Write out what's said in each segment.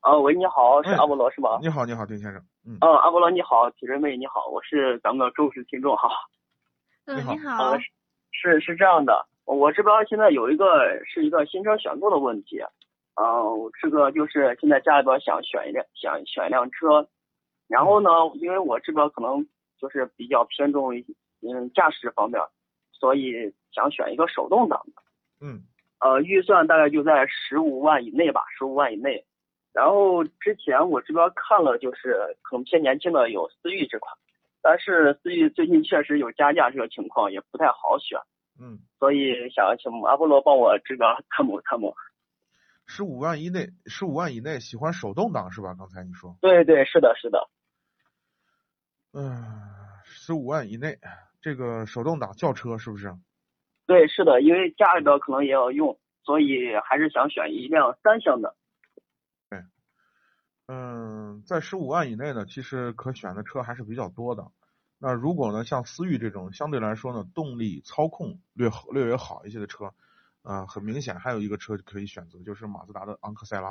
啊，喂，你好，是哎阿波罗是吗？你好，你好，丁先生。嗯，嗯，阿波罗你好，体人妹你好，我是咱们的忠实听众哈。嗯，你好。是是这样的，我这边现在有一个是一个新车选购的问题，嗯、我这个就是现在家里边想选一辆想选一辆车，然后呢，因为我这边可能就是比较偏重于嗯驾驶方面，所以想选一个手动挡的。嗯，呃，预算大概就在十五万以内吧，十五万以内。然后之前我这边看了，就是可能偏年轻的有思域这款，但是思域最近确实有加价这个情况，也不太好选，嗯，所以想请阿波罗帮我这个参谋参谋。十五万以内，十五万以内喜欢手动挡是吧？刚才你说，对对，是的，是的。嗯，十五万以内，这个手动挡轿车是不是？对，是的，因为家里边可能也要用，所以还是想选一辆三厢的。嗯，在十五万以内呢，其实可选的车还是比较多的。那如果呢，像思域这种相对来说呢，动力操控略好略微好一些的车，啊、很明显还有一个车可以选择，就是马自达的昂克赛拉。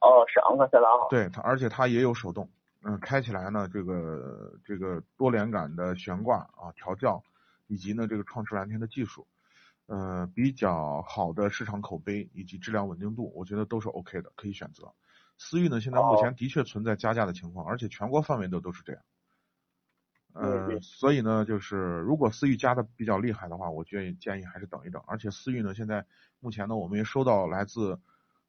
哦，是昂克赛拉哈。对它，而且它也有手动，嗯，开起来呢，这个这个多连杆的悬挂啊，调教，以及呢这个创驰蓝天的技术，呃，比较好的市场口碑以及质量稳定度，我觉得都是 OK 的，可以选择。思域呢，现在目前的确存在加价的情况，而且全国范围的都是这样。对呃，所以呢，就是如果思域加的比较厉害的话，我建议建议还是等一等。而且思域呢，现在目前呢，我们也收到来自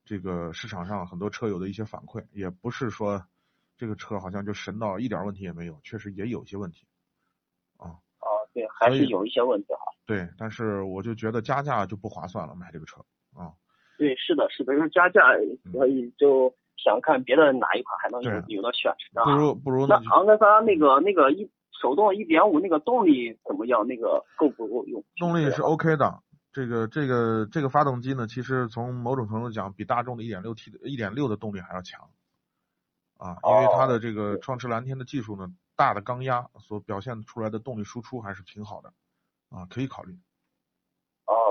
这个市场上很多车友的一些反馈，也不是说这个车好像就神到一点问题也没有，确实也有一些问题。啊哦，对，还是有一些问题哈。对，但是我就觉得加价就不划算了，买这个车啊。对，是的，是的，因为加价，所以就想看别的哪一款还能有有的选啊。不如不如那呢就昂克萨拉那个那个一手动一点五那个动力怎么样？那个够不够用？动力是 OK 的。这个这个这个发动机呢，其实从某种程度讲，比大众的 1.6T 的1.6的动力还要强啊，因为它的这个创驰蓝天的技术呢，大的缸压所表现出来的动力输出还是挺好的啊，可以考虑。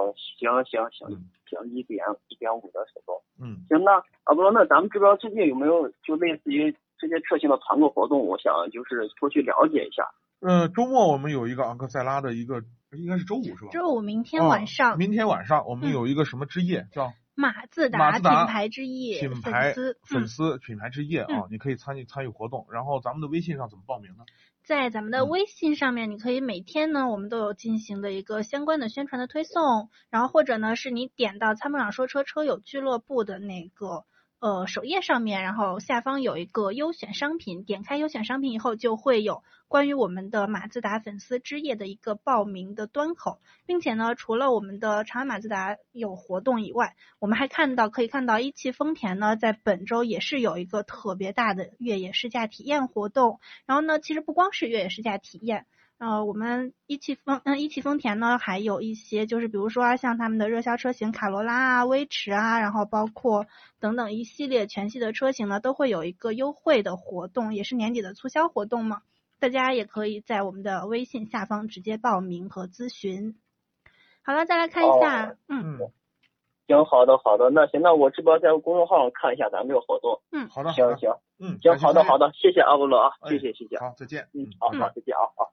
哦，行行行嗯行，一点一点五的手动。嗯，行，那啊不，那咱们这边最近有没有就类似于这些车型的团购活动？我想就是出去了解一下。呃，周末我们有一个昂克赛拉的一个，应该是周五是吧？周五明天晚哦上，明天晚上我们嗯有一个什么之夜，叫马自达马自达品牌之夜品牌粉丝，粉嗯，丝品牌之夜啊，你可以参与参与活动。然后咱们的微信上怎么报名呢？在咱们的嗯。微信上面，你可以每天呢，我们都有进行的一个相关的宣传的推送，然后或者呢是你点到参谋长说车车友俱乐部的那个呃首页上面，然后下方有一个优选商品，点开优选商品以后，就会有关于我们的马自达粉丝之夜的一个报名的端口，并且呢，除了我们的长安马自达有活动以外，我们还看到可以看到一汽丰田呢，在本周也是有一个特别大的越野试驾体验活动。然后呢，其实不光是越野试驾体验，呃，我们一汽丰嗯一汽丰田呢，还有一些就是比如说啊像他们的热销车型卡罗拉啊、威驰啊，然后包括等等一系列全系的车型呢，都会有一个优惠的活动，也是年底的促销活动嘛。大家也可以在我们的微信下方直接报名和咨询。好了，再来看一下，哦嗯嗯，行，好的好的，那行，那我这边在公众号上看一下咱们这个活动。嗯，好的，行行嗯，行，好的好的，谢谢阿波罗啊，哎谢谢谢谢。好，再见。嗯，好好，再见啊好。